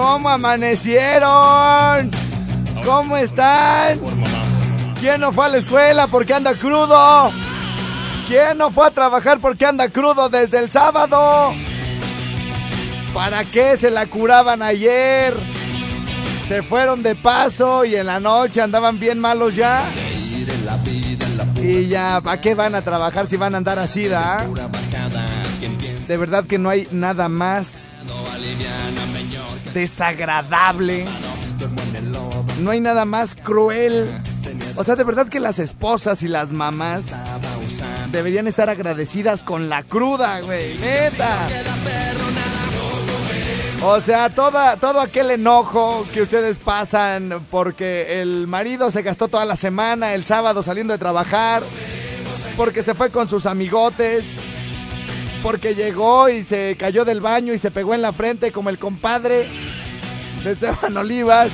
¿cómo amanecieron? ¿Cómo están? ¿Quién no fue a la escuela porque anda crudo? ¿Quién no fue a trabajar porque anda crudo desde el sábado? ¿Para qué se la curaban ayer? Se fueron de paso y en la noche andaban bien malos ya. Y ya, ¿para qué van a trabajar si van a andar así, da? De verdad que no hay nada más desagradable. No hay nada más cruel. O sea, de verdad que las esposas y las mamás deberían estar agradecidas con la cruda, güey. Neta. O sea, toda, todo aquel enojo que ustedes pasan porque el marido se gastó toda la semana, el sábado saliendo de trabajar, porque se fue con sus amigotes, porque llegó y se cayó del baño y se pegó en la frente como el compadre de Esteban Olivas.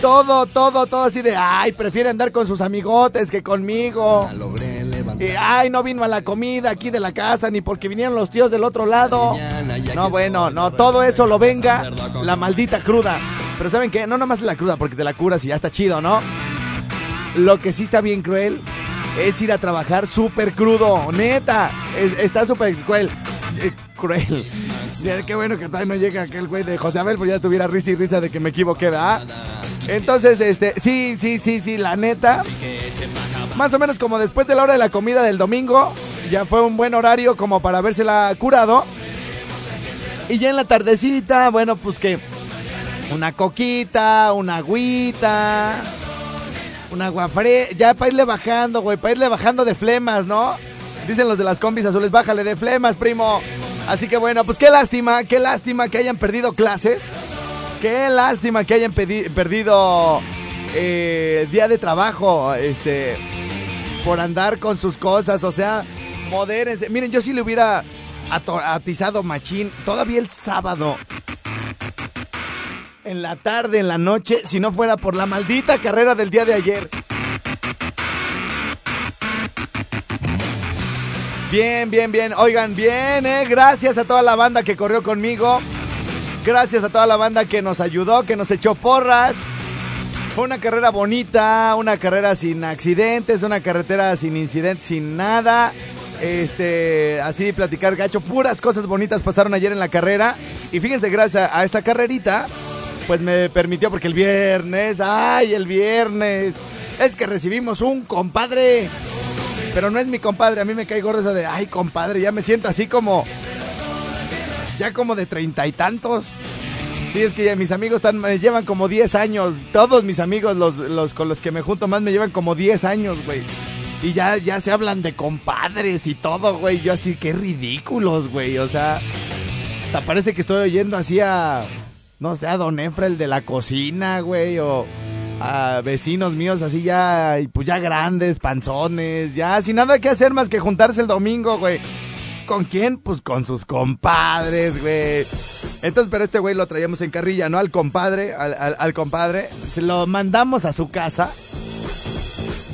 Todo, todo, todo así de, ay, prefiere andar con sus amigotes que conmigo. Y, ay, no vino a la comida aquí de la casa ni porque vinieron los tíos del otro lado. No, bueno, no, todo eso lo venga la maldita cruda. Pero ¿saben qué? No nomás la cruda porque te la curas y ya está chido, ¿no? Lo que sí está bien cruel es ir a trabajar súper crudo, neta. Es- está súper cruel. eh, cruel. Qué bueno que todavía no llega aquel güey de José Abel, pues ya estuviera risa y risa de que me equivoqué, ¿verdad? Entonces, este, sí, sí, sí, sí, la neta. Más o menos como después de la hora de la comida del domingo, ya fue un buen horario como para habérsela curado. Y ya en la tardecita, bueno, pues que una coquita, una agüita, un agua ya para irle bajando, güey, para irle bajando de flemas, ¿no? Dicen los de las combis azules, bájale de flemas, primo. Así que bueno, pues qué lástima, qué lástima que hayan perdido clases. Qué lástima que hayan perdido eh, día de trabajo, este, por andar con sus cosas, o sea, modérense. Miren, yo sí le hubiera atizado machín todavía el sábado. En la tarde, en la noche, si no fuera por la maldita carrera del día de ayer. Bien, bien, bien. Oigan, bien, eh. Gracias a toda la banda que corrió conmigo. Gracias a toda la banda que nos ayudó, que nos echó porras. Fue una carrera bonita, una carrera sin accidentes, una carretera sin incidentes, sin nada. Este, así platicar gacho, puras cosas bonitas pasaron ayer en la carrera. Y fíjense, gracias a esta carrerita, pues me permitió, porque el viernes, ay, el viernes, es que recibimos un compadre. Pero no es mi compadre, a mí me cae gordo eso de, ay, compadre, ya me siento así como, ya como de treinta y tantos. Sí, es que mis amigos están, me llevan como 10 años. Todos mis amigos, los, los con los que me junto más, me llevan como 10 años, güey. Y ya, ya se hablan de compadres y todo, güey. Yo así, qué ridículos, güey. O sea, hasta parece que estoy oyendo así a, no sé, a Don Efra, el de la cocina, güey. O a vecinos míos así ya, pues ya grandes, panzones, ya sin nada que hacer más que juntarse el domingo, güey. ¿Con quién? Pues con sus compadres, güey. Entonces, pero este güey lo traíamos en carrilla, ¿no? Al compadre, al, al- al compadre. Se lo mandamos a su casa.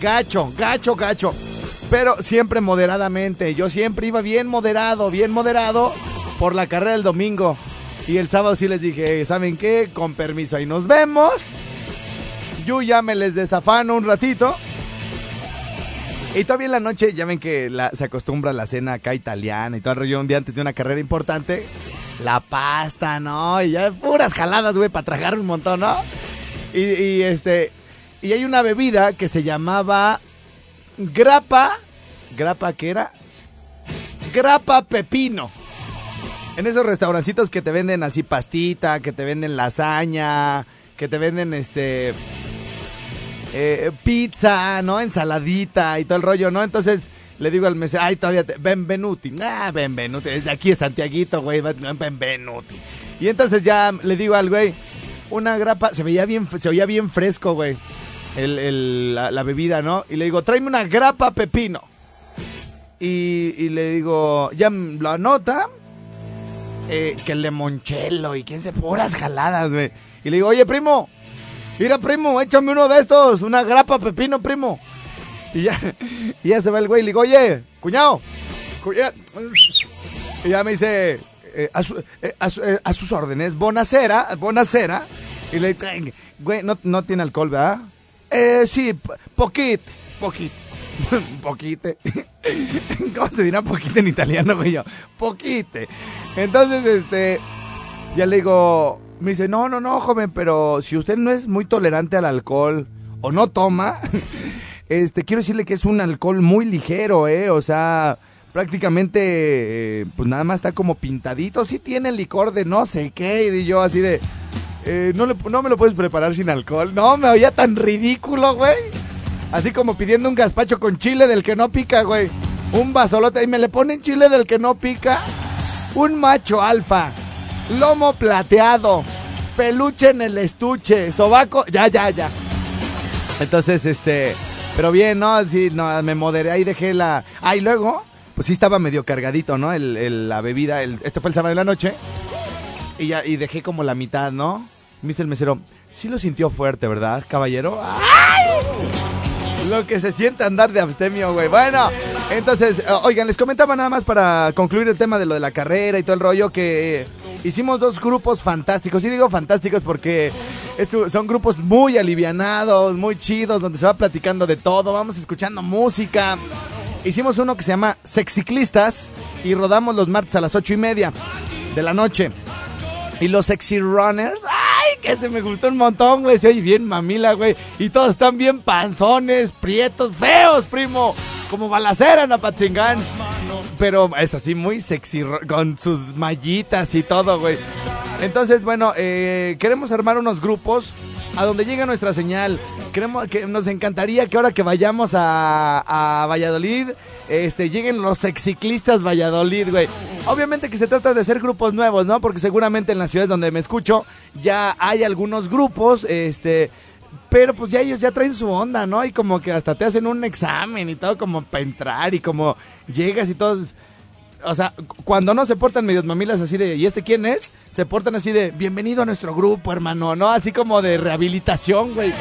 Gacho, gacho, gacho. Pero siempre moderadamente. Yo siempre iba bien moderado, bien moderado por la carrera del domingo. Y el sábado sí les dije, ¿saben qué? Con permiso, ahí nos vemos. Yuya, me les desafano un ratito. Y todavía en la noche, ya ven que se acostumbra a la cena acá italiana y todo el rollo un día antes de una carrera importante. La pasta, ¿no? Y ya puras jaladas, güey, para tragar un montón, ¿no? Y, y, este. Y hay una bebida que se llamaba grapa. ¿Grapa qué era? Grapa pepino. En esos restaurancitos que te venden así pastita, que te venden lasaña, que te venden este eh, pizza, ¿no? Ensaladita y todo el rollo, ¿no? Entonces le digo al mesero, ay, todavía, te, Benvenuti, ah, Benvenuti, aquí es Santiaguito, güey, Benvenuti. Y entonces ya le digo al güey, una grapa, se veía bien, se oía bien fresco, güey, la, bebida, ¿no? Y le digo, tráeme una grapa pepino. Y, y le digo, ya lo anota, eh, que el limonchelo y quién se puras jaladas, güey. Y le digo, oye, primo, mira, primo, échame uno de estos, una grapa pepino, primo. Y ya, y ya se va el güey y le digo, oye, cuñado, y ya me dice, eh, eh, a, sus órdenes, bonacera, bonacera. Y le digo, güey, no, no tiene alcohol, ¿verdad? Eh, sí, poquit, poquit. poquite. ¿Cómo se dirá poquite en italiano, güey? Yo, poquite. Entonces, este, ya le digo, me dice, no, no, no, joven, pero si usted no es muy tolerante al alcohol o no toma, este, quiero decirle que es un alcohol muy ligero, ¿eh? O sea, prácticamente, eh, pues nada más está como pintadito. Sí tiene licor de no sé qué. Y yo así de, eh, no, no me lo puedes preparar sin alcohol. No, me oía tan ridículo, güey. Así como pidiendo un gazpacho con chile del que no pica, güey. Un basolote. Y me le ponen chile del que no pica. Un macho alfa. Lomo plateado. Peluche en el estuche. Sobaco. Ya, ya, ya. Entonces, este. Pero bien, ¿no? Sí, no, me moderé. Ahí dejé la. Ah, y luego. Pues sí estaba medio cargadito, ¿no? El, la bebida. El, este fue el sábado de la noche. Y ya, y dejé como la mitad, ¿no? Me dice el mesero. Sí lo sintió fuerte, ¿verdad, caballero? ¡Ay! Lo que se siente andar de abstemio, güey. Bueno, entonces, eh, oigan, les comentaba nada más para concluir el tema de lo de la carrera y todo el rollo que hicimos dos grupos fantásticos. Y digo fantásticos porque son grupos muy alivianados, muy chidos, donde se va platicando de todo, vamos escuchando música. Hicimos uno que se llama Sexiclistas y rodamos los martes a las ocho y media de la noche. Y los Sexy Runners, ¡ay! Que se me gustó un montón, güey. Se oye bien mamila, güey. Y todos están bien panzones, prietos, feos, primo. Como balacera en. Pero eso sí, muy sexy, con sus mallitas y todo, güey. Entonces, bueno, eh, queremos armar unos grupos a donde llega nuestra señal. Queremos que nos encantaría que ahora que vayamos a, Valladolid, este, lleguen los exciclistas Valladolid, güey. Obviamente que se trata de ser grupos nuevos, ¿no? Porque seguramente en las ciudades donde me escucho ya hay algunos grupos, este, pero pues ya ellos ya traen su onda, ¿no? Y como que hasta te hacen un examen y todo como para entrar y como llegas y todos o sea, cuando no se portan medios mamilas así de, ¿y este quién es? Se portan así de, bienvenido a nuestro grupo, hermano, ¿no? Así como de rehabilitación, güey.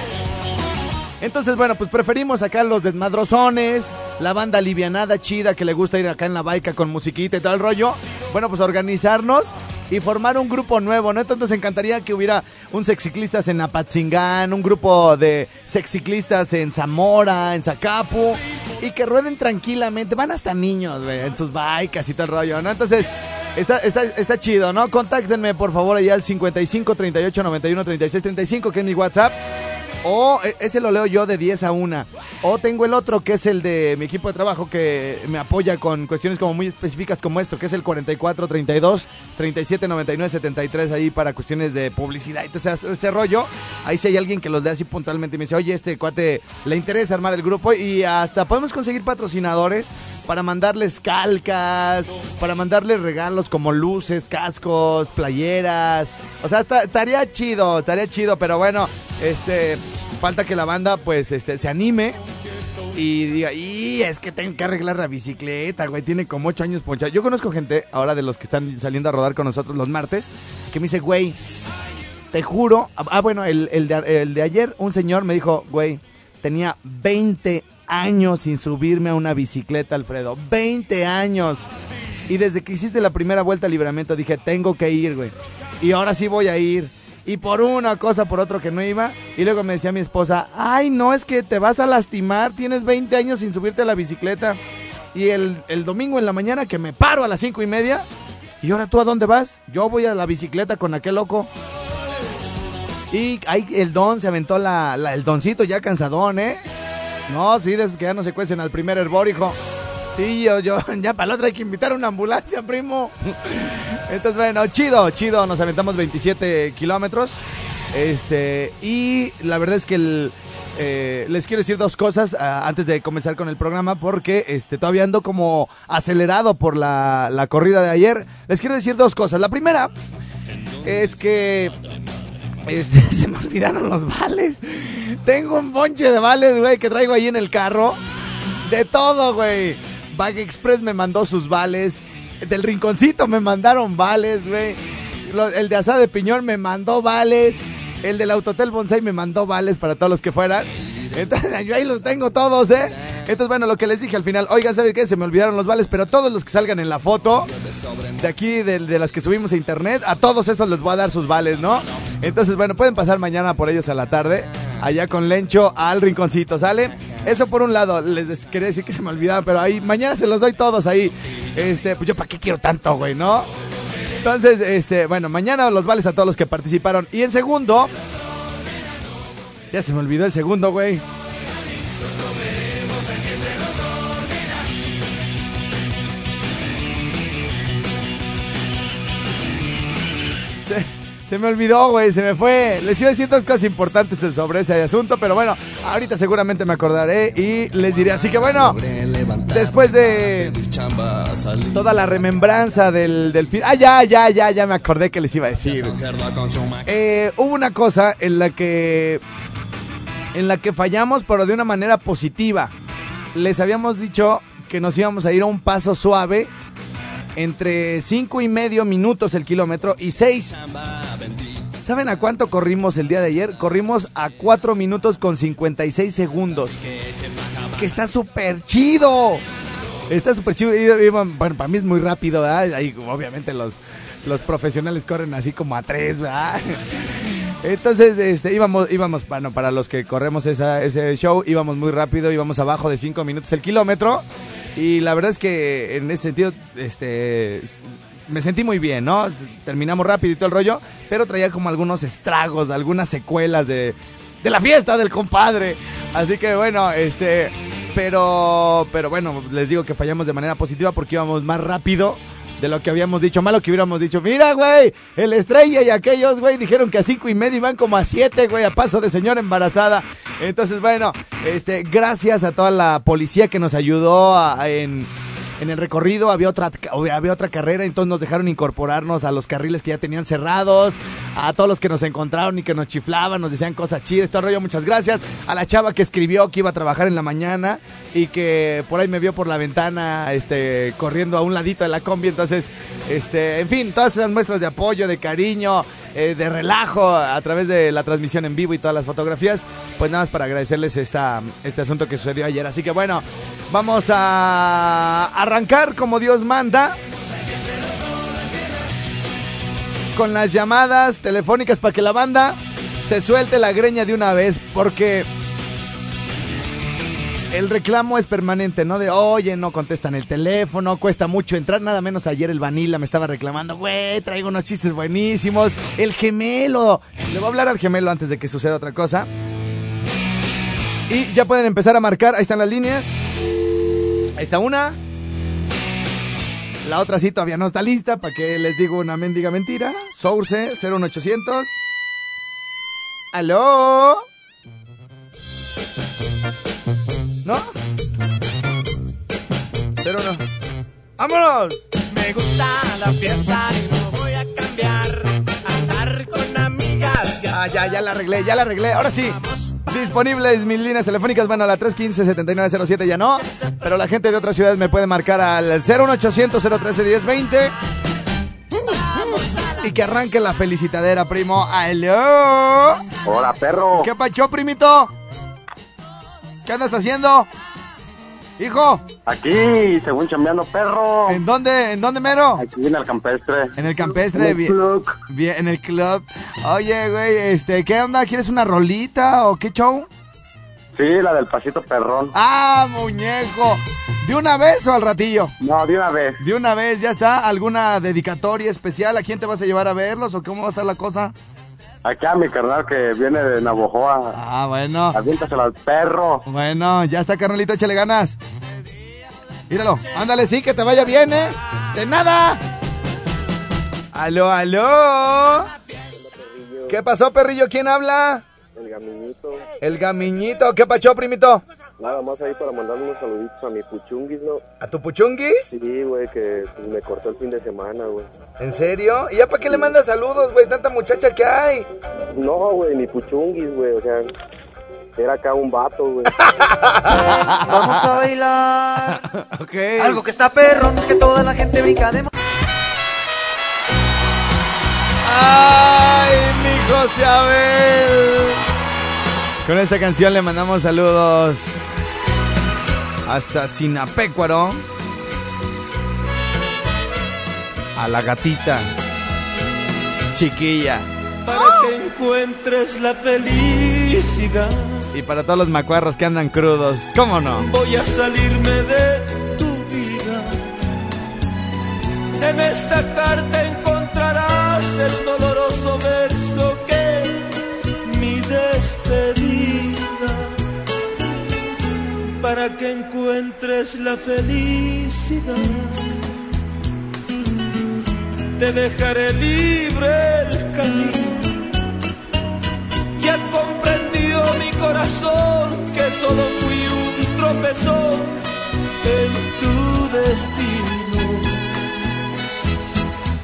Entonces, bueno, pues preferimos acá los desmadrozones, la banda alivianada, chida, que le gusta ir acá en la baica con musiquita y todo el rollo. Bueno, pues organizarnos y formar un grupo nuevo, ¿no? Entonces encantaría que hubiera un sexiclistas en Apatzingán, un grupo de sexiclistas en Zamora, en Zacapu, y que rueden tranquilamente. Van hasta niños, güey, en sus bikes y todo el rollo, ¿no? Entonces, está, está, está chido, ¿no? Contáctenme, por favor, allá al 55 38 91 36 35, que es mi WhatsApp. O e, ese lo leo yo de 10 a 1. O tengo el otro que es el de mi equipo de trabajo que me apoya con cuestiones como muy específicas como esto, que es el 44 32 37 99 73 ahí para cuestiones de publicidad y todo ese, rollo. Ahí si hay alguien que los dé así puntualmente y me dice, oye, este cuate le interesa armar el grupo y hasta podemos conseguir patrocinadores para mandarles calcas, para mandarles regalos como luces, cascos, playeras. O sea, estaría chido, estaría chido, pero bueno, este falta que la banda pues este se anime y diga, y es que tengo que arreglar la bicicleta, güey, tiene como ocho años ponchado. Yo conozco gente ahora de los que están saliendo a rodar con nosotros los martes, que me dice, güey, te juro, ah, bueno, el, de, el de ayer un señor me dijo, güey, tenía 20 años sin subirme a una bicicleta, Alfredo, 20 años. Y desde que hiciste la primera vuelta al libramento dije, tengo que ir, güey. Y ahora sí voy a ir. Y por una cosa, por otro que no iba. Y luego me decía mi esposa, ay, no, es que te vas a lastimar, tienes 20 años sin subirte a la bicicleta. Y el, el domingo en la mañana que me paro a las cinco y media, ¿y ahora tú a dónde vas? Yo voy a la bicicleta con aquel loco. Y ahí el don se aventó la, el doncito ya cansadón, ¿eh? No, sí, de esos que ya no se cuecen al primer hervor, hijo. Sí, yo, yo, ya para la otra hay que invitar a una ambulancia, primo. Entonces, bueno, chido, chido, nos aventamos 27 kilómetros. Este, y la verdad es que el, eh, les quiero decir dos cosas ah, antes de comenzar con el programa, porque este, todavía ando como acelerado por la, la corrida de ayer. Les quiero decir dos cosas. La primera es que este, se me olvidaron los vales. Tengo un bonche de vales, güey, que traigo ahí en el carro. De todo, güey. Bag Express me mandó sus vales. Del rinconcito me mandaron vales, güey. El de asada de piñón me mandó vales. El del Autotel Bonsai me mandó vales para todos los que fueran. Entonces, yo ahí los tengo todos, ¿eh? Entonces, bueno, lo que les dije al final, oigan, ¿saben qué? Se me olvidaron los vales, pero todos los que salgan en la foto, de aquí, de, de las que subimos a internet, a todos estos les voy a dar sus vales, ¿no? Entonces, bueno, pueden pasar mañana por ellos a la tarde, allá con Lencho al rinconcito, ¿sale? Eso por un lado, les quería decir que se me olvidaron, pero ahí, mañana se los doy todos ahí. Este, pues yo, ¿para qué quiero tanto, güey, no? Entonces, este, bueno, mañana los vales a todos los que participaron. Y en segundo, ya se me olvidó el segundo, güey. Se, me olvidó, güey, se me fue. Les iba a decir dos cosas importantes sobre ese asunto, pero bueno, ahorita seguramente me acordaré y les diré. Así que bueno, después de toda la remembranza del, del fin. Ah, ya, ya, ya, ya me acordé que les iba a decir. Eh, hubo una cosa en la que. En la que fallamos, pero de una manera positiva. Les habíamos dicho que nos íbamos a ir a un paso suave. Entre cinco y medio minutos el kilómetro y seis. ¿Saben a cuánto corrimos el día de ayer? Corrimos a 4 minutos con 56 segundos. Que está súper chido. Está súper chido. Para mí es muy rápido. Ahí, obviamente los, los profesionales corren así como a 3, ¿verdad? Entonces, este, íbamos, íbamos, bueno, para los que corremos ese show, íbamos muy rápido, íbamos abajo de 5 minutos el kilómetro. Y la verdad es que en ese sentido, este, me sentí muy bien, ¿no? Terminamos rápido y todo el rollo, pero traía como algunos estragos, algunas secuelas de, de la fiesta del compadre. Así que bueno, este, pero, pero bueno, les digo que fallamos de manera positiva porque íbamos más rápido de lo que habíamos dicho. Malo que hubiéramos dicho, mira, güey, el estrella y aquellos, güey, dijeron que a cinco y medio iban como a siete, güey, a paso de señora embarazada. Entonces, bueno, este, gracias a toda la policía que nos ayudó en, en el recorrido. Había otra, había otra carrera, entonces nos dejaron incorporarnos a los carriles que ya tenían cerrados. A todos los que nos encontraron y que nos chiflaban, nos decían cosas chidas, todo rollo, muchas gracias. A la chava que escribió que iba a trabajar en la mañana y que por ahí me vio por la ventana, este, corriendo a un ladito de la combi. Entonces, este, en fin, todas esas muestras de apoyo, de cariño, eh, de relajo a través de la transmisión en vivo y todas las fotografías, pues nada más para agradecerles esta, este asunto que sucedió ayer. Así que bueno, vamos a arrancar como Dios manda. Con las llamadas telefónicas para que la banda se suelte la greña de una vez, porque el reclamo es permanente, ¿no? De, oye, no contestan el teléfono, cuesta mucho entrar. Nada menos ayer el Vanilla me estaba reclamando, güey, traigo unos chistes buenísimos. El gemelo. Le voy a hablar al gemelo antes de que suceda otra cosa. Y ya pueden empezar a marcar. Ahí están las líneas. Ahí está una. La otra sí todavía no está lista, para que les digo una mendiga mentira. Source 01800. ¿Aló? ¿No? Cero no. ¡Vámonos! Me gusta la fiesta y no voy a cambiar. Andar con amigas. Ya Ah, ya, ya la arreglé, ya la arreglé. Ahora sí. Disponibles mis líneas telefónicas, bueno, a la 315-7907 ya no, pero la gente de otras ciudades me puede marcar al 01800-013-1020 y que arranque la felicitadera, primo. ¡Aló! Hola, perro. ¿Qué pacho, primito? ¿Qué andas haciendo? Hijo, Aquí, según chambeando perro. ¿en dónde, en dónde mero? Aquí en el campestre. En el campestre, En el bien, club. bien, en el club. Oye, güey, este, ¿qué onda? ¿Quieres una rolita o qué show? Sí, la del pasito perrón. Ah, muñeco. ¿De una vez o al ratillo? No, de una vez. De una vez, ya está. ¿Alguna dedicatoria especial? ¿A quién te vas a llevar a verlos o cómo va a estar la cosa? Acá mi carnal que viene de Navojoa. Ah, bueno. Aviéntaselo al perro. Bueno, ya está, carnalito, échale ganas. Míralo, ándale, sí, que te vaya bien, ¿eh? De nada. Aló, aló. ¿Qué pasó, perrillo? ¿Quién habla? El gamiñito, El gamiñito. ¿Qué pachó, primito? Nada más ahí para mandar unos saluditos a mi puchunguis, ¿no? ¿A tu puchunguis? Sí, güey, que me cortó el fin de semana, güey. ¿En serio? ¿Y ya para qué le mandas saludos, güey? Tanta muchacha que hay. No, güey, ni puchunguis, güey, o sea, era acá un vato, güey. Vamos a bailar Ok. algo que está perrón, que toda la gente brinca de ¡Ay, mi José Abel! Con esta canción le mandamos saludos hasta Sinapecuaro. A la gatita. Chiquilla. Para que encuentres la felicidad, Y para todos los macuarros que andan crudos. ¿Cómo no? voy a salirme de tu vida. En esta carta encontrarás el doloroso verso despedida. Para que encuentres la felicidad. Te dejaré libre el camino. Ya comprendió mi corazón que solo fui un tropezón en tu destino.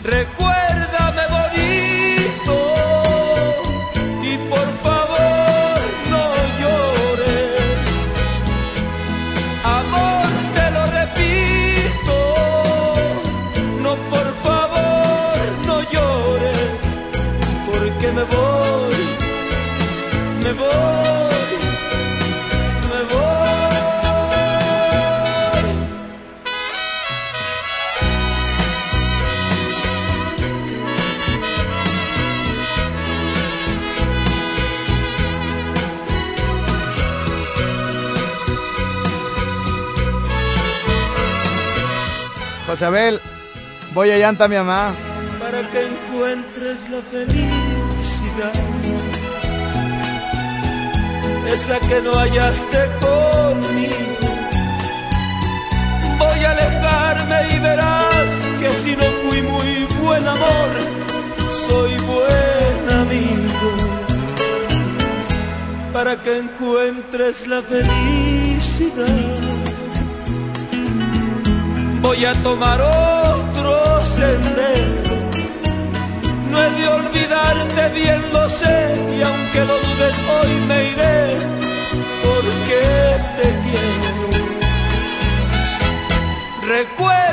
Recuérdame José Abel, voy a llanta mi mamá. para que encuentres la felicidad. Esa que no hallaste conmigo. Voy a alejarme y verás que si no fui muy buen amor, soy buen amigo. Para que encuentres la felicidad voy a tomar otro sendero. No he de olvidarte, bien lo sé, y aunque lo dudes, hoy me iré, porque te quiero. Recuérdame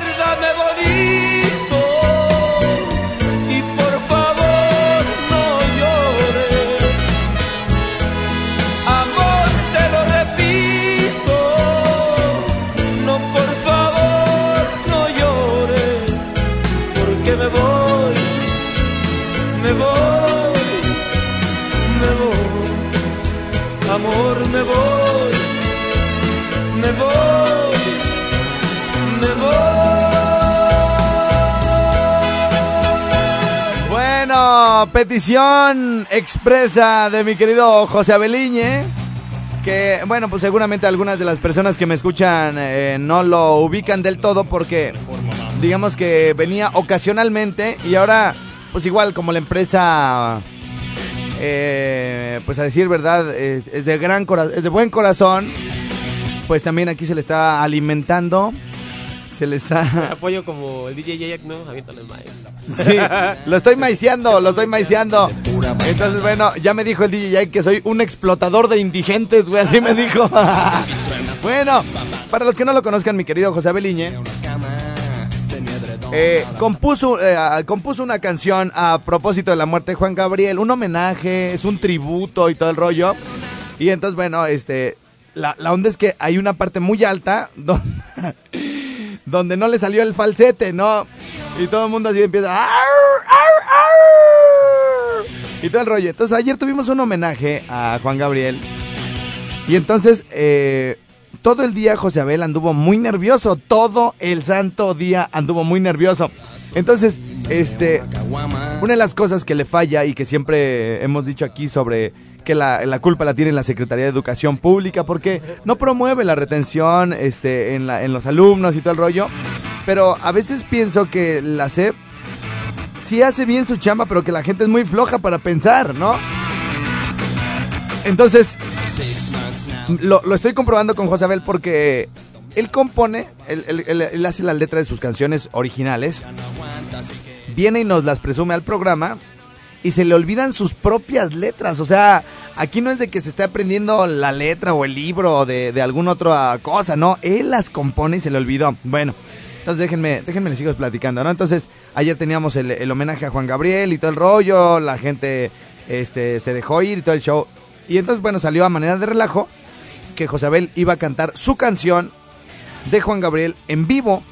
Petición expresa de mi querido José Abeliñe. Que, bueno, pues seguramente algunas de las personas que me escuchan eh, no lo ubican del todo porque, digamos que venía ocasionalmente y ahora, pues igual como la empresa, eh, pues a decir verdad, eh, es de gran cora- es de buen corazón, pues también aquí se le está alimentando, se le está... Apoyo como el DJ Jack, ¿no? Aviéntale el maíz. Sí, lo estoy maiciando, lo estoy maiciando. Entonces, bueno, ya me dijo el DJ Jake que soy un explotador de indigentes, güey, así me dijo. bueno, para los que no lo conozcan, mi querido José Beliñe, eh, compuso, eh, compuso una canción a propósito de la muerte de Juan Gabriel, un homenaje, es un tributo y todo el rollo. Y entonces, bueno, este, la, la onda es que hay una parte muy alta donde, donde no le salió el falsete, ¿no? Y todo el mundo así empieza. Y todo el rollo. Entonces ayer tuvimos un homenaje a Juan Gabriel. Y entonces, eh, todo el día José Abel anduvo muy nervioso. Todo el santo día anduvo muy nervioso. Entonces, este, una de las cosas que le falla y que siempre hemos dicho aquí sobre que la, la culpa la tiene la Secretaría de Educación Pública porque no promueve la retención este, en, la- en los alumnos y todo el rollo. Pero a veces pienso que la SEP sí hace bien su chamba, pero que la gente es muy floja para pensar, ¿no? Entonces, lo, lo estoy comprobando con José Abel porque él compone, él, él- él- él hace la letra de sus canciones originales, viene y nos las presume al programa y se le olvidan sus propias letras. O sea, aquí no es de que se esté aprendiendo la letra o el libro de, de alguna otra cosa, no, él las compone y se le olvidó. Bueno. Entonces déjenme, déjenme les sigo platicando, ¿no? Entonces, ayer teníamos el, el homenaje a Juan Gabriel y todo el rollo, la gente este, se dejó ir y todo el show. Y entonces, bueno, salió a manera de relajo que José Abel iba a cantar su canción de Juan Gabriel en vivo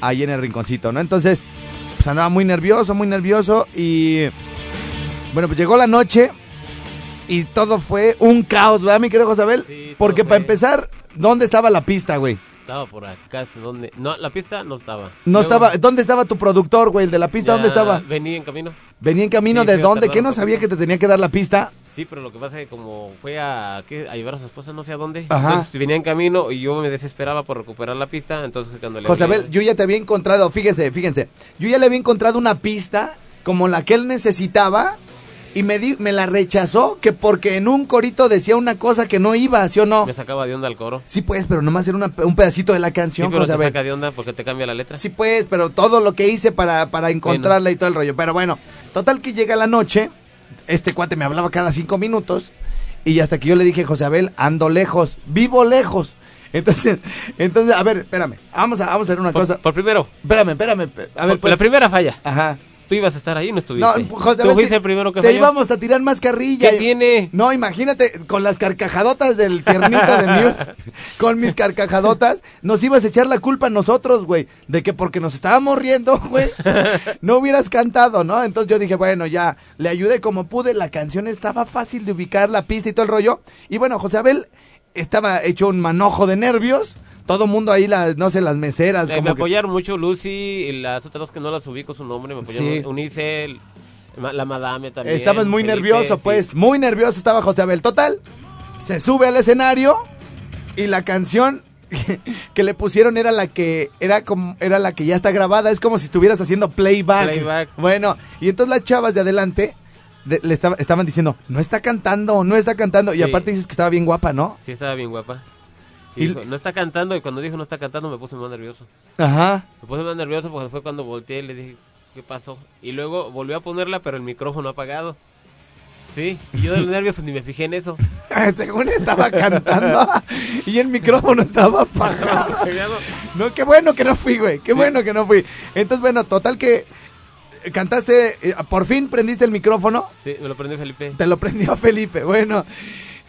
ahí en el rinconcito, ¿no? Entonces, pues andaba muy nervioso, muy nervioso y bueno, pues llegó la noche y todo fue un caos, ¿verdad, mi querido José Abel? Sí, Porque para empezar, ¿dónde estaba la pista, güey? Estaba por acá, ¿sí ¿dónde? No, la pista no estaba. No Luego, estaba, ¿dónde estaba tu productor, güey? El de la pista, ¿dónde estaba? Venía en camino. Venía en camino, Sí, ¿de dónde? ¿Qué no sabía que te tenía que dar la pista? Sí, pero lo que pasa es que como fue a, ¿qué? a llevar a su esposa no sé a dónde. Ajá. Entonces venía en camino y yo me desesperaba por recuperar la pista. Entonces cuando le José hablé. Abel, yo ya te había encontrado, fíjense, fíjense, yo ya le había encontrado una pista como la que él necesitaba y me, di- me la rechazó que porque en un corito decía una cosa que no iba, ¿sí o no? Me sacaba de onda el coro. Sí, pues, pero nomás era una- un pedacito de la Sí, canción, pero José te saca de onda porque te cambia la letra. Sí, pues, pero todo lo que hice para, para encontrarla y todo el rollo. Pero bueno, total que llega la noche, este cuate me hablaba cada cinco minutos y hasta que yo le dije, José Abel, ando lejos, vivo lejos. Entonces, entonces, a ver, espérame, vamos a, vamos a hacer una Por, cosa. por primero, Espérame, espérame. A ver, por- pues. la primera falla. Ajá. Tú ibas a estar ahí, no estuviste. No, José Tú fuiste te- el primero que Te falló. íbamos a tirar más carrilla. ¿Qué tiene? No, imagínate, con las carcajadotas del tiernito de Muse, con mis carcajadotas, nos ibas a echar la culpa a nosotros, güey, de que porque nos estábamos riendo, güey, no hubieras cantado, ¿no? Entonces yo dije, bueno, ya, le ayudé como pude, la canción estaba fácil de ubicar, la pista y todo el rollo. Y bueno, José Abel estaba hecho un manojo de nervios, todo mundo ahí, las, no sé, las meseras, Eh, me como que- apoyaron mucho Lucy y las otras dos que no las ubico su nombre. Me apoyaron Sí. La madame también. Estabas muy Felipe, nervioso, sí. pues. Muy nervioso estaba José Abel. Total, se sube al escenario y la canción que, que le pusieron era la que era como era la que ya está grabada. Es como si estuvieras haciendo playback. Playback. Bueno, y entonces las chavas de adelante de- le estaba- estaban diciendo, no está cantando, no está cantando. Y aparte dices que estaba bien guapa, ¿no? Sí, estaba bien guapa. Y- Y dijo, no está cantando, y cuando dijo no está cantando me puse más nervioso. Ajá. Me puse más nervioso porque fue cuando volteé y le dije, ¿qué pasó? Y luego volvió a ponerla, pero el micrófono apagado. Sí, y yo de los nervios pues, ni me fijé en eso. Según estaba cantando y el micrófono estaba apagado. No, qué bueno que no fui, güey. Qué bueno que no fui. Entonces, bueno, total que cantaste, eh, por fin prendiste el micrófono. Sí, me lo prendió Felipe. Te lo prendió Felipe. Bueno,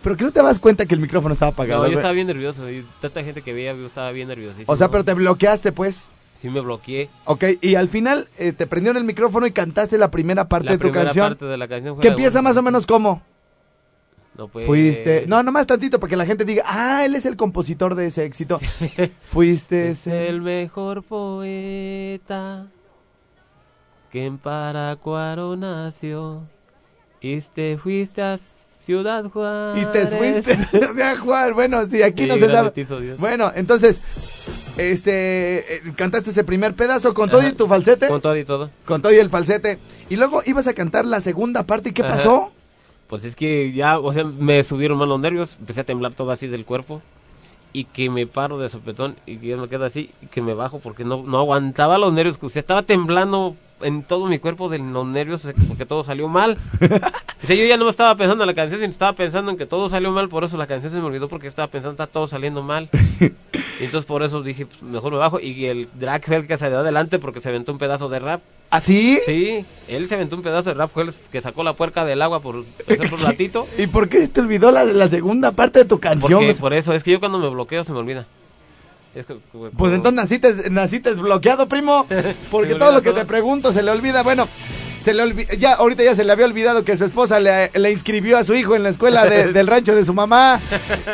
pero que no te das cuenta que el micrófono estaba apagado. No, yo estaba bien nervioso y tanta gente que veía yo estaba bien nerviosísimo. O sea, pero te bloqueaste, pues. Sí me bloqueé. Ok, y al final eh, te prendieron el micrófono y cantaste la primera parte La de tu primera canción. parte de la canción fue Que empieza buena. más o menos como. No, pues, Fuiste. No, nomás tantito para que la gente diga, ah, él es el compositor de ese éxito. Fuiste Es ese. el mejor poeta que en Paracuaro nació. Y te fuiste a Ciudad Juárez. Y te fuiste de Juan. Bueno, sí, aquí Sí, no se sabe. Bueno, entonces, este, eh, cantaste ese primer pedazo con todo y tu falsete. Con todo y todo. Con todo y el falsete. Y luego ibas a cantar la segunda parte. ¿Y qué Ajá. pasó? Pues es que ya, o sea, me subieron más los nervios, empecé a temblar todo así del cuerpo y que me paro de sopetón y que ya me quedo así y que me bajo porque no, no aguantaba los nervios, o sea, estaba temblando en todo mi cuerpo de los nervios porque todo salió mal. Sea, yo ya no estaba pensando en la canción, sino estaba pensando en que todo salió mal, por eso la canción se me olvidó porque estaba pensando está todo saliendo mal. Y entonces por eso dije, pues, mejor me bajo y el drag fue el que salió adelante porque se aventó un pedazo de rap. ¿Así? Sí, él se aventó un pedazo de rap fue el que sacó la puerca del agua por, por un ratito. ¿Y por qué te olvidó la, la segunda parte de tu canción? Porque por eso, es que yo cuando me bloqueo se me olvida. Es que- Pues entonces naciste, naciste bloqueado, primo. Porque todo lo que te pregunto se le olvida. Bueno, se le olvi- ya ahorita ya se le había olvidado que su esposa le, le inscribió a su hijo en la escuela de- del rancho de su mamá.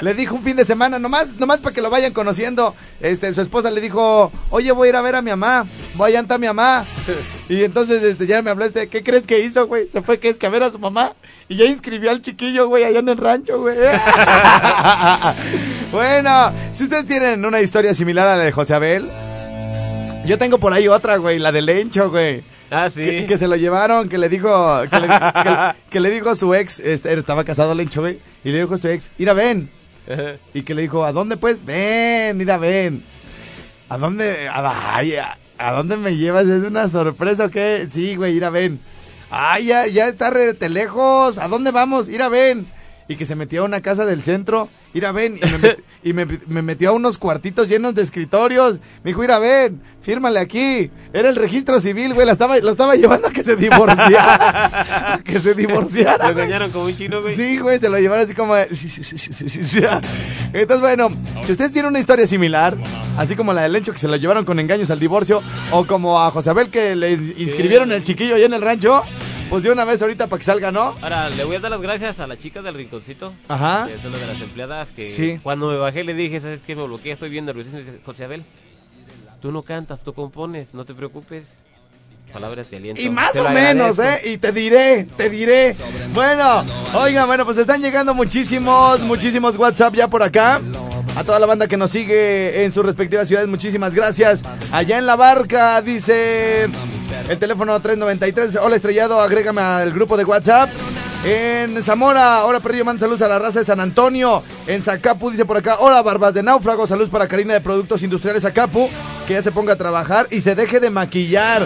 Le dijo un fin de semana, nomás, nomás para que lo vayan conociendo. Este, su esposa le dijo, oye, voy a ir a ver a mi mamá. Voy a a mi mamá. Y entonces este, ya me habló este, ¿qué crees que hizo, güey? Se fue que es que a ver a su mamá. Y ya inscribió al chiquillo, güey, allá en el rancho, güey. bueno, si ustedes tienen una historia similar a la de José Abel, yo tengo por ahí otra, güey, la del Lencho, güey. Ah, sí. Que, que se lo llevaron, que le dijo, que le, que- que le dijo a su ex, este, estaba casado Lencho, güey, y le dijo a su ex, mira, ven. Y que le dijo, ¿a dónde pues? Ven, mira, ven. ¿A dónde? A, ay, a, ¿a dónde me llevas? ¿Es una sorpresa o qué? Sí, güey, mira, ven. Ay, ya, ya está rete lejos. ¿A dónde vamos? Mira, ven. Y que se metió a una casa del centro. Mira, ven. Y me, met- y me, me metió a unos cuartitos llenos de escritorios. Me dijo, mira, ven. Fírmale aquí. Era el registro civil, güey. La estaba, lo estaba llevando a que se divorciara. Que se divorciara. Lo engañaron como un chino, güey. Sí, güey, se lo llevaron así como... Entonces, bueno, si ustedes tienen una historia similar, así como la del Lencho que se lo llevaron con engaños al divorcio, o como a José Abel que le inscribieron el chiquillo allá en el rancho, pues de una vez ahorita para que salga, ¿no? Ahora, le voy a dar las gracias a la chica del rinconcito. Ajá. Que es una de las empleadas que Sí. cuando me bajé le dije, ¿sabes qué? Me bloqueé, estoy bien nervioso. Y dice, José Abel, tú no cantas, tú compones, no te preocupes. Palabras de aliento. Y más Te o menos, agradezco. ¿eh? Y te diré, te diré. Bueno, oigan, bueno, pues están llegando muchísimos, muchísimos WhatsApp ya por acá. A toda la banda que nos sigue en sus respectivas ciudades, muchísimas gracias. Allá en la barca, dice el teléfono 393. Hola, estrellado, agrégame al grupo de WhatsApp. En Zamora, ahora perdido, manda saludos a la raza de San Antonio. En Zacapu, dice por acá, hola, barbas de náufrago. Saludos para Karina de Productos Industriales Zacapu. Que ya se ponga a trabajar y se deje de maquillar.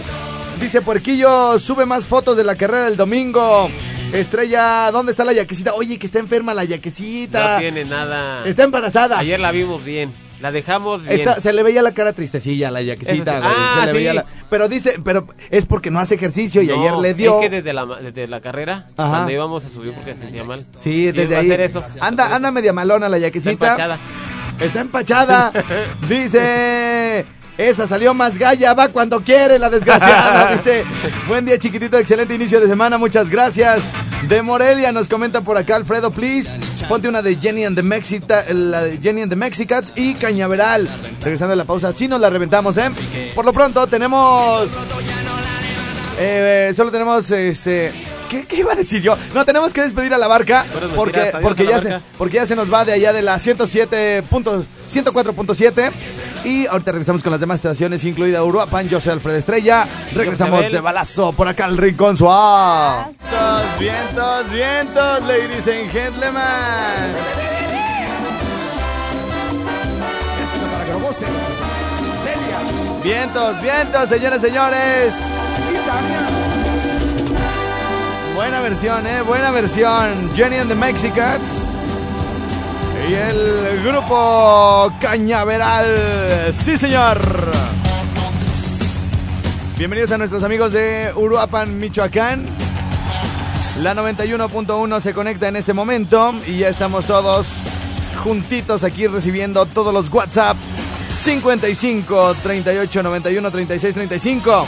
Dice Puerquillo, sube más fotos de la carrera del domingo. Estrella, ¿dónde está la yaquecita? Oye, que está enferma la yaquecita. No tiene nada. Está embarazada. Ayer la vimos bien. La dejamos bien. Está- se le veía la cara tristecilla a la yaquecita. Eso sí. güey, Ah, se le sí. veía la- Pero dice, pero es porque no hace ejercicio y No, ayer le dio. Es que desde la, desde carrera, Ajá. cuando íbamos se subió porque se sentía mal. Sí, desde a ahí. hacer eso. Anda, anda media malona la Está yaquecita. empachada. Está empachada. Dice. Esa salió más galla, va cuando quiere, la desgraciada. Dice, buen día chiquitito, excelente inicio de semana, muchas gracias. De Morelia nos comenta por acá Alfredo, please. Ponte una de Jenny and the Mexita, la de Jenny and the Mexicats y Cañaveral. Regresando a la pausa, sí nos la reventamos, ¿eh? Por lo pronto tenemos... eh, solo tenemos este... ¿Qué, qué iba a decir yo? No, tenemos que despedir a la barca porque, porque, ya se, porque ya se nos va de allá de la 107. punto- 104.7 y ahorita regresamos con las demás estaciones, incluida Uruapan. Yo soy Alfredo Estrella. Regresamos de balazo por acá al Rincón Suave. Vientos, vientos, vientos, ladies and gentlemen. para que lo gocen. Vientos, vientos, señores, señores. Buena versión, eh, buena versión. Jenny and the Mexicats. Y el grupo Cañaveral. Sí, señor. Bienvenidos a nuestros amigos de Uruapan, Michoacán. La 91.1 se conecta en este momento y ya estamos todos juntitos aquí recibiendo todos los WhatsApp 55 38 91 36 35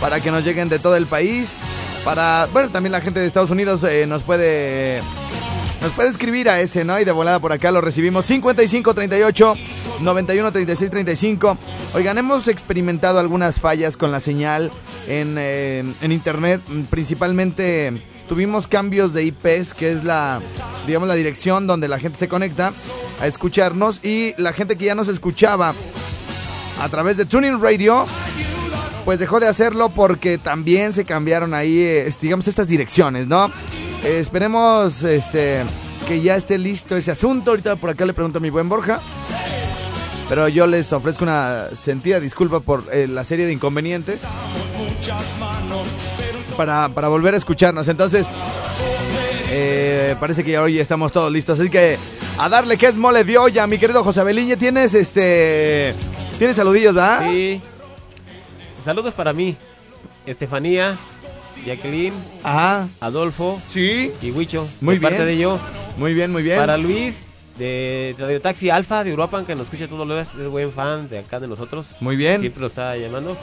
para que nos lleguen de todo el país. Para, bueno, también la gente de Estados Unidos eh, nos puede nos puede escribir a ese, ¿no? Y de volada por acá lo recibimos 55 38 91 36 35. Oigan, hemos experimentado algunas fallas con la señal en, en internet, principalmente tuvimos cambios de IPs, que es la digamos la dirección donde la gente se conecta a escucharnos y la gente que ya nos escuchaba a través de Tuning Radio pues dejó de hacerlo porque también se cambiaron ahí, eh, digamos, estas direcciones, ¿no? Eh, esperemos este, que ya esté listo ese asunto. Ahorita por acá le pregunto a mi buen Borja. Pero yo les ofrezco una sentida disculpa por eh, la serie de inconvenientes. Para, para volver a escucharnos. Entonces, eh, parece que ya hoy estamos todos listos. Así que a darle que es mole de olla, mi querido José Beliñe. Tienes este. Tienes saludillos, ¿verdad? Sí. Saludos para mí. Estefanía, Jacqueline, Ajá. Adolfo Sí. y Huicho. Muy de parte bien. de yo. Muy bien, muy bien. Para Luis, de Radio Taxi Alfa de Uruapan, que nos escucha todos los días, es buen fan de acá de nosotros. Muy bien. Siempre lo está llamando.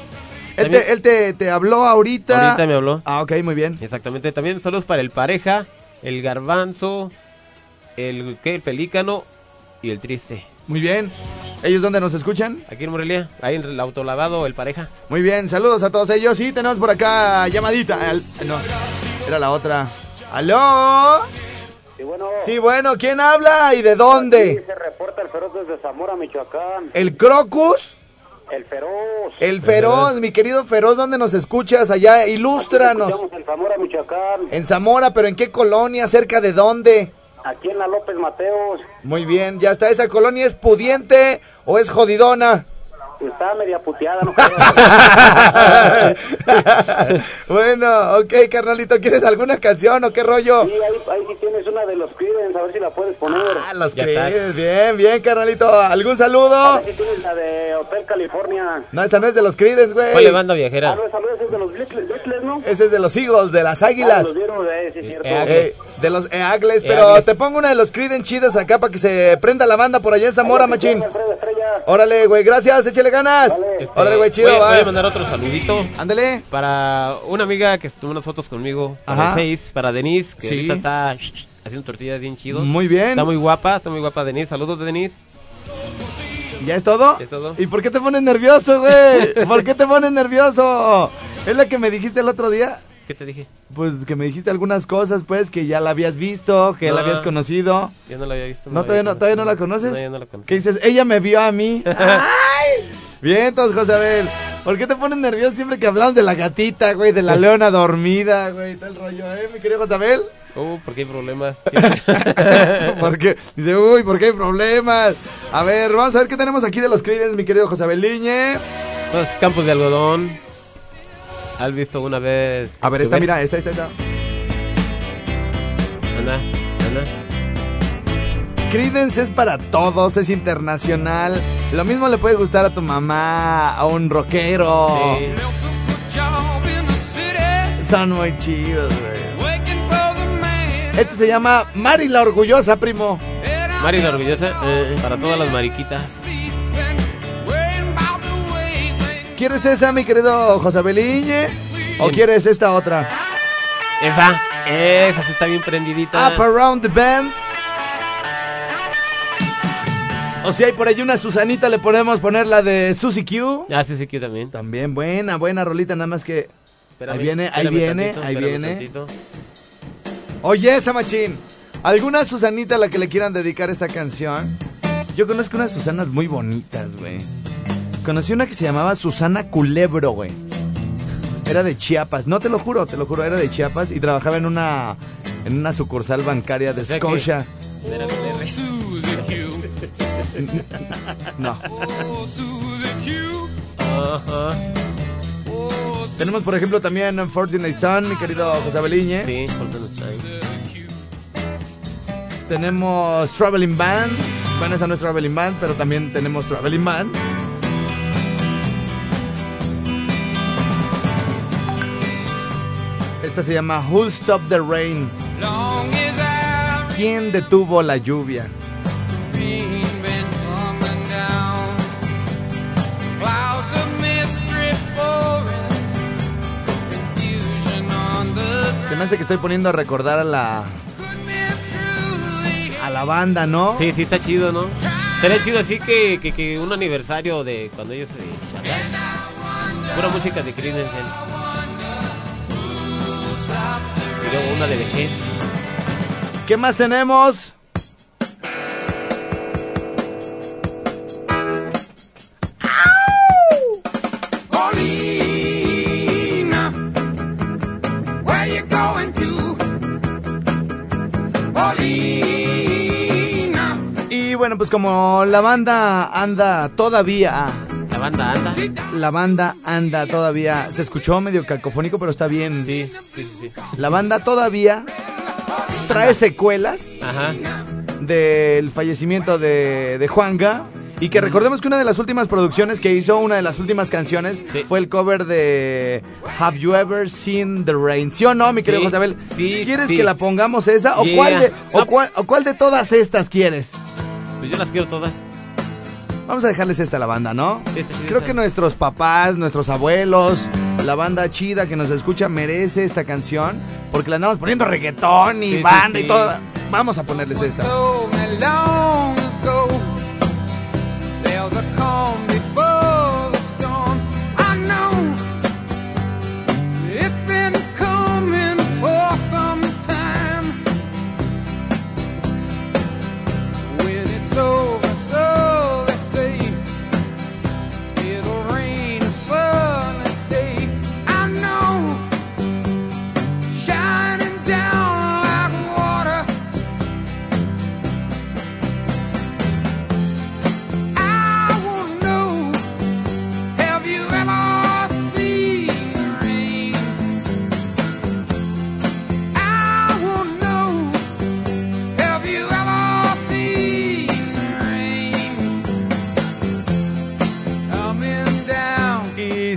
Él, También- te, él te, te habló ahorita. Ahorita me habló. Ah, ok, muy bien. Exactamente. También saludos para el pareja, el garbanzo, el, ¿qué? el pelícano y el triste. Muy bien. ¿Ellos dónde nos escuchan? Aquí en Morelia, ahí en el autolavado, el pareja. Muy bien, saludos a todos ellos. Sí, tenemos por acá llamadita. Al- no, era la otra. ¿Aló? Y bueno, Sí, bueno, ¿quién habla y de aquí dónde? se reporta el feroz desde Zamora, Michoacán. ¿El Crocus? El feroz. El Feroz, mi querido Feroz, ¿dónde nos escuchas? Allá, ilústranos. En Zamora, Michoacán. En Zamora, pero ¿en qué colonia? ¿Cerca de dónde? Aquí en la López Mateos. Muy bien, ya está. ¿Esa colonia es pudiente o es jodidona? Está media puteada, no creo. bueno, ok, carnalito, ¿quieres alguna canción o qué rollo? Sí, ahí, ahí sí tienes una de los Creedence, a ver si la puedes poner. Ah, los está. Bien, bien, carnalito. ¿Algún saludo? ver si tienes la de Hotel California. No, esta no es de los Creedence, güey. ¿Cuál le Ah, viajera? no, saludos, es de los Beatles, Ese es de los Eagles, de las Ah, Águilas. los vieron, eh, sí, es cierto. Eh, Eh, de los Eagles, pero Eagles. te pongo una de los Creedence chidas acá para que se prenda la banda por allá en Zamora, machín. Alfredo Estrella. Órale, güey, gracias, échale ganas. Vale. Este, Órale, güey, chido, voy, a- voy a mandar otro saludito Ándale. para una amiga que tomó unas fotos conmigo para Face, para Denise, que Sí. ahorita está haciendo tortillas bien chido. Muy bien. Está muy guapa, está muy guapa Denise. Saludos de Denise. ¿Ya es todo? ¿Ya es todo? ¿Y por qué te pones nervioso, güey? ¿Por qué te pones nervioso? ¿Es la que me dijiste el otro día? ¿Qué te dije? Pues que me dijiste algunas cosas, pues, que ya la habías visto, que No. la habías conocido. Yo no la había visto. No, la todavía no, todavía no la conoces. No, ya no la conozco. ¿Qué dices? Ella me vio a mí. ¡Ay! Bien, entonces, José Abel. ¿Por qué te pones nervioso siempre que hablamos de la gatita, güey? De la leona dormida, güey. Todo el rollo, ¿eh, mi querido José Abel? Uh, porque hay problemas. Porque dice, uy, ¿por qué hay problemas? A ver, vamos a ver qué tenemos aquí de los Creedence, mi querido José Abel Liñe. Los campos de algodón. ¿Has visto una vez? A ver, esta, mira, esta, esta, esta. Anda, anda. Creedence es para todos, es internacional. Lo mismo le puede gustar a tu mamá, a un rockero. Sí. Son muy chidos, güey. Este se llama Mari la Orgullosa, primo. Mari la orgullosa. eh, para todas las mariquitas. ¿Quieres esa, mi querido José Beliñe? ¿O quieres esta otra? Esa, esa sí está bien prendidita. Up Around the Band. O si hay por ahí una Susanita, le podemos poner la de Susie Q. Ah, que yo también. También buena, buena rolita, nada más que... Espérame, Ahí viene, ahí viene, tantito, ahí viene. tantito. Oye, esa machín. ¿Alguna Susanita a la que le quieran dedicar esta canción? Yo conozco unas Susanas muy bonitas, güey. Conocí una que se llamaba Susana Culebro, güey. Era de Chiapas, no te lo juro, te lo juro, era de Chiapas y trabajaba en una en una sucursal bancaria de Scotia. No. Tenemos, por ejemplo, también Fortunate Son, mi querido José Beliñe. Sí, Fortnite. Tenemos Traveling Band. Bueno, esa no es Traveling Band, pero también tenemos Traveling Band. Esta se llama Who Stop the Rain. ¿Quién detuvo la lluvia? Se me hace que estoy poniendo a recordar a la la banda, ¿no? Sí, sí, está chido, ¿no? Sería chido así que, que, que un aniversario de cuando ellos se charlan. Pura música de Creedence. Y luego una de vejez. ¿Qué más tenemos? Pues como la banda anda todavía, La banda anda. la banda anda todavía, se escuchó medio cacofónico, pero está bien. Sí, sí, sí. La banda todavía trae secuelas Ajá. del fallecimiento de, de Juanga Y que recordemos que una de las últimas producciones que hizo, una de las últimas canciones, Sí. fue el cover de Have You Ever Seen the Rain? ¿Sí o no, mi querido Sí, José Abel? sí, ¿Quieres que la pongamos esa? ¿O, Yeah. cuál de, o, No. cuál, o cuál de todas estas quieres? Pues yo las quiero todas. Vamos a dejarles esta a la banda, ¿no? Sí, esta sí, Creo esta. que nuestros papás, nuestros abuelos, la banda chida que nos escucha merece esta canción porque le andamos poniendo reggaetón y Sí, sí, banda y todo. Vamos a ponerles esta.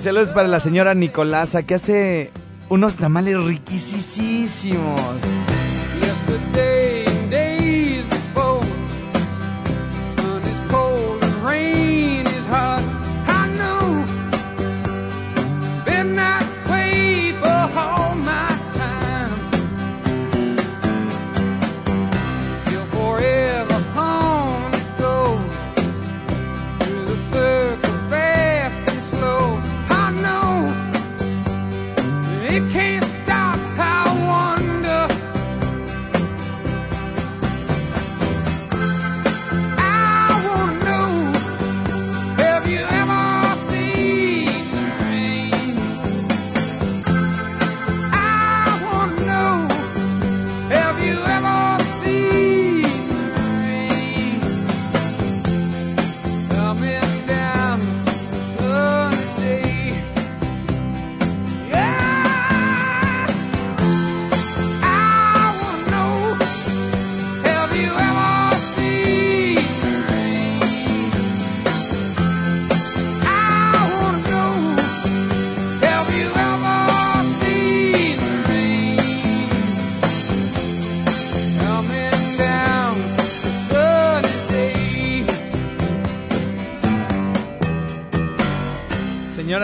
Saludos para la señora Nicolasa que hace unos tamales riquísimos.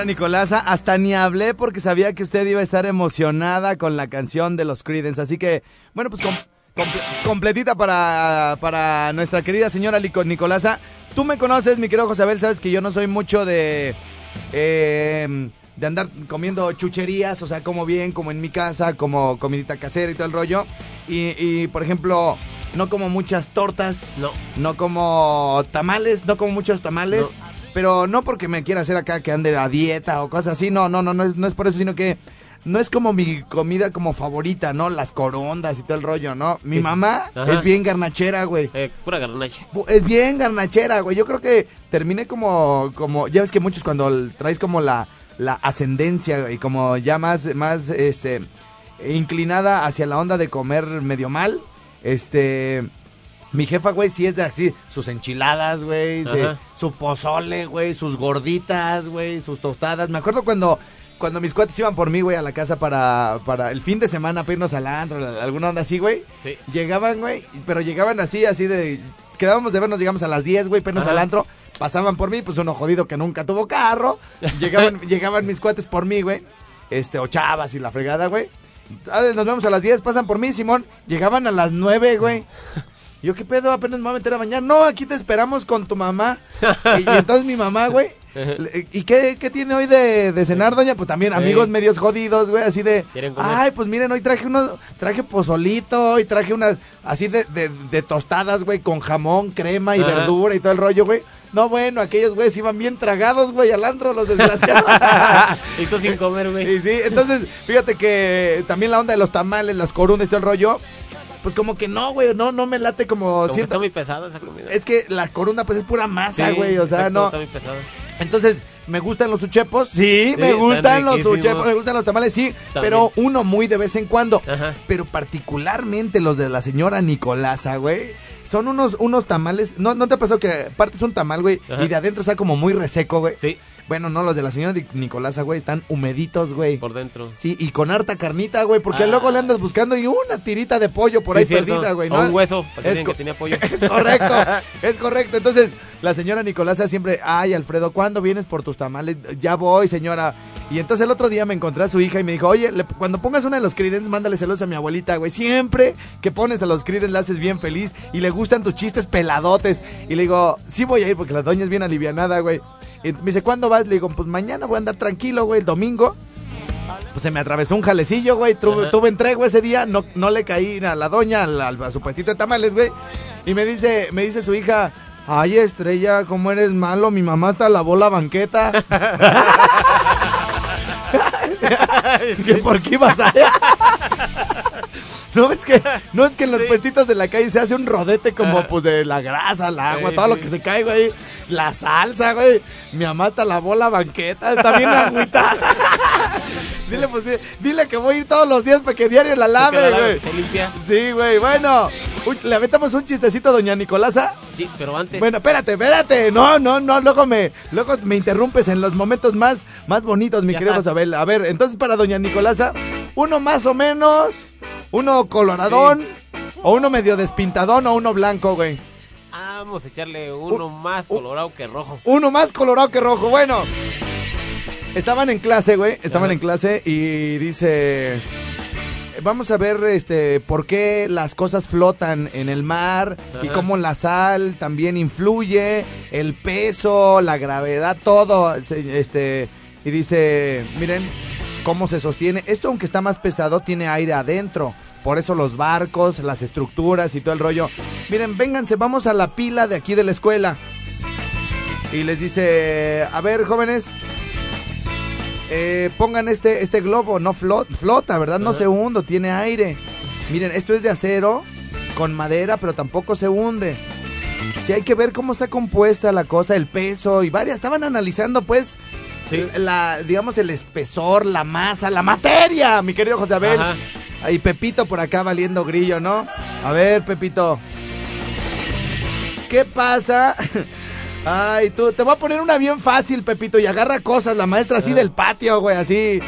Nicolasa, hasta ni hablé porque sabía que usted iba a estar emocionada con la canción de los Creedence. Así que, bueno, pues com- comple- completita para, para nuestra querida señora Lico- Nicolasa. Tú me conoces, mi querido Josabel, sabes que yo no soy mucho de... eh, de andar comiendo chucherías, o sea, como bien, como en mi casa, como comidita casera y todo el rollo. Y, por ejemplo, no como muchas tortas, No. no como tamales, no como muchos tamales, pero no porque me quiera hacer acá que ande a dieta o cosas así, no, no, no, no es, no es por eso, sino que no es como mi comida como favorita, ¿no? Las corondas y todo el rollo, ¿no? Mi Sí. mamá Ajá. es bien garnachera, güey. Eh, pura garnacha. Es bien garnachera, güey. Yo creo que terminé como, como, ya ves que muchos cuando traes como la, la ascendencia y como ya más, más, este, inclinada hacia la onda de comer medio mal, este, mi jefa, güey, sí es de así, sus enchiladas, güey, se- su pozole, güey, sus gorditas, güey, sus tostadas. Me acuerdo cuando, cuando mis cuates iban por mí, güey, a la casa para, para el fin de semana, para irnos al antro, alguna onda así, güey. Sí. Llegaban, güey, pero llegaban así, así de... Quedábamos de vernos, llegamos a las 10, güey, pernos Ajá. al antro. Pasaban por mí, pues uno jodido que nunca tuvo carro. Llegaban, llegaban mis cuates por mí, güey. Este, o chavas y la fregada, güey. Ah, Nos vemos a las 10, pasan por mí, Simón. Llegaban a las 9, güey. Yo, ¿qué pedo? Apenas me voy a meter a bañar. No, aquí te esperamos con tu mamá. Y, y entonces mi mamá, güey. ¿Y qué, qué tiene hoy de, de cenar, doña? Pues también amigos Ey. medios jodidos, güey. Así de. Ay, pues miren, hoy traje unos. Traje pozolito. Y traje unas. Así de, de, de tostadas, güey. Con jamón, crema y Ajá. verdura y todo el rollo, güey. No, bueno, aquellos güeyes iban bien tragados, güey, al antro, los desgraciados. y tú sin comer, güey. Sí, sí, entonces, fíjate que también la onda de los tamales, las corundas y todo el rollo, pues como que no, güey, no, no me late como Como que cierta... está muy pesada esa comida. Es que la corunda pues es pura masa, Sí, güey, o sea, exacto, no... Está muy pesada. Entonces, ¿me gustan los uchepos? Sí, me gustan los riquísimos. uchepos, me gustan los tamales, sí, También. pero uno muy de vez en cuando. Ajá. Pero particularmente los de la señora Nicolasa, güey. Son unos, unos tamales. ¿No, ¿No te ha pasado que partes un tamal, güey? Ajá. Y de adentro está como muy reseco, güey. Sí, Bueno, no, los de la señora Nicolasa, güey, están humeditos, güey. por dentro. Sí, y con harta carnita, güey, porque Ah. luego le andas buscando y una tirita de pollo por Sí, ahí cierto. perdida, güey, O ¿no? un hueso, Es que tenía pollo. Es correcto, es correcto. Entonces, la señora Nicolasa siempre, ay, Alfredo, ¿cuándo vienes por tus tamales? Ya voy, señora. Y entonces el otro día me encontré a su hija y me dijo, oye, le- cuando pongas una de los Creedence, mándale celos a mi abuelita, güey. Siempre que pones a los Creedence la haces bien feliz y le gustan tus chistes peladotes. Y le digo, sí voy a ir porque la doña es bien alivianada, güey. Y me dice, ¿cuándo vas? Le digo, pues mañana voy a andar tranquilo, güey, el domingo. Pues se me atravesó un jalecillo, güey. Tuve, tuve entrego ese día. No, no le caí a la doña, a su puestito de tamales, güey. Y me dice, me dice su hija, ay, estrella, ¿cómo eres malo? Mi mamá hasta lavó la banqueta. ¿Que ¿Por qué ibas allá? No es que, no es que en los puestitos de la calle se hace un rodete como pues de la grasa, el agua, Sí, todo lo sí. que se cae, güey. La salsa, güey. Mi mamá hasta lavó la banqueta, está bien agüita. dile, pues, di- dile que voy a ir todos los días para que diario la lave, la güey. limpia. Sí, güey, bueno. Uy, ¿Le aventamos un chistecito a doña Nicolasa? Sí, pero antes. Bueno, espérate, espérate. No, no, no, luego me, luego me interrumpes en los momentos más, más bonitos, mi Ya querido. Isabel. A ver, entonces para doña Nicolasa, uno más o menos, uno coloradón, o uno medio despintadón, o uno blanco, güey. Vamos a echarle uno más colorado que rojo. Uno más colorado que rojo. Bueno, estaban en clase, güey. Estaban Ajá. en clase y dice. Vamos a ver este por qué las cosas flotan en el mar y cómo la sal también influye, el peso, la gravedad, todo. Este, y dice, miren cómo se sostiene. Esto aunque está más pesado, tiene aire adentro. Por eso los barcos, las estructuras y todo el rollo. Miren, vénganse, vamos a la pila de aquí de la escuela. Y les dice, a ver, jóvenes, eh, pongan este, este globo, no flota, flota, ¿verdad? No se hunde, tiene aire. Miren, esto es de acero, con madera, pero tampoco se hunde. Si hay que ver cómo está compuesta la cosa, el peso y varias. Estaban analizando, pues, Sí. la, digamos, el espesor, la masa, la materia, mi querido José Abel. Ajá. Y Pepito por acá valiendo grillo, ¿no? A ver, Pepito. ¿Qué pasa? Ay, tú, te voy a poner una bien fácil, Pepito, y agarra cosas, la maestra así del patio, güey, así.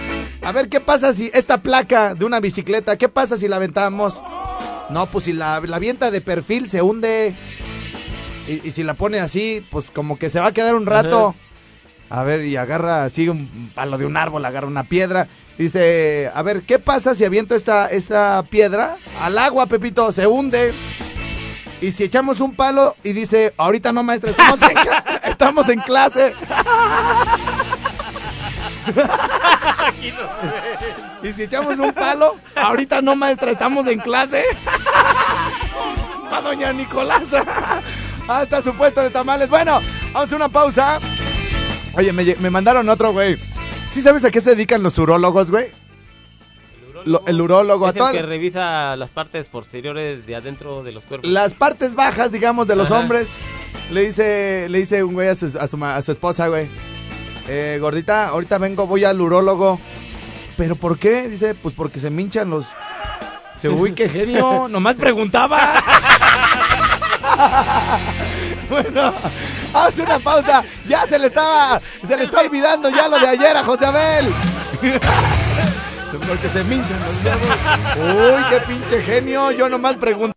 A ver, ¿qué pasa si esta placa de una bicicleta, qué pasa si la aventamos? No, pues si la, la avienta de perfil se hunde. Y, y si la pone así, pues como que se va a quedar un rato. A ver, y agarra así un palo de un árbol, agarra una piedra. Dice, a ver, ¿qué pasa si aviento esta, esta piedra al agua, Pepito? Se hunde. Y si echamos un palo y dice, ahorita no, maestra, estamos en, estamos en clase. y si echamos un palo, ahorita no, maestra, estamos en clase. Pa' doña Nicolasa. Hasta su puesto de tamales. Bueno, vamos a una pausa. Oye, me, me mandaron otro, güey. ¿Sí sabes a qué se dedican los urólogos, güey? Lo- el urólogo, a Es el toda- que revisa las partes posteriores de adentro de los cuerpos. las partes bajas, digamos, de los Ajá. hombres. Le dice, le dice un güey a su, a su, ma- a su esposa, güey. Eh, gordita, ahorita vengo, voy al urólogo. ¿Pero por qué? Dice, pues porque se me hinchan los... Se, uy, qué genio. Nomás preguntaba. bueno, haz una pausa. Ya se le estaba, se le está olvidando ya lo de ayer a José Abel. porque se me hinchan los. Uy, qué pinche genio. Yo nomás pregunto.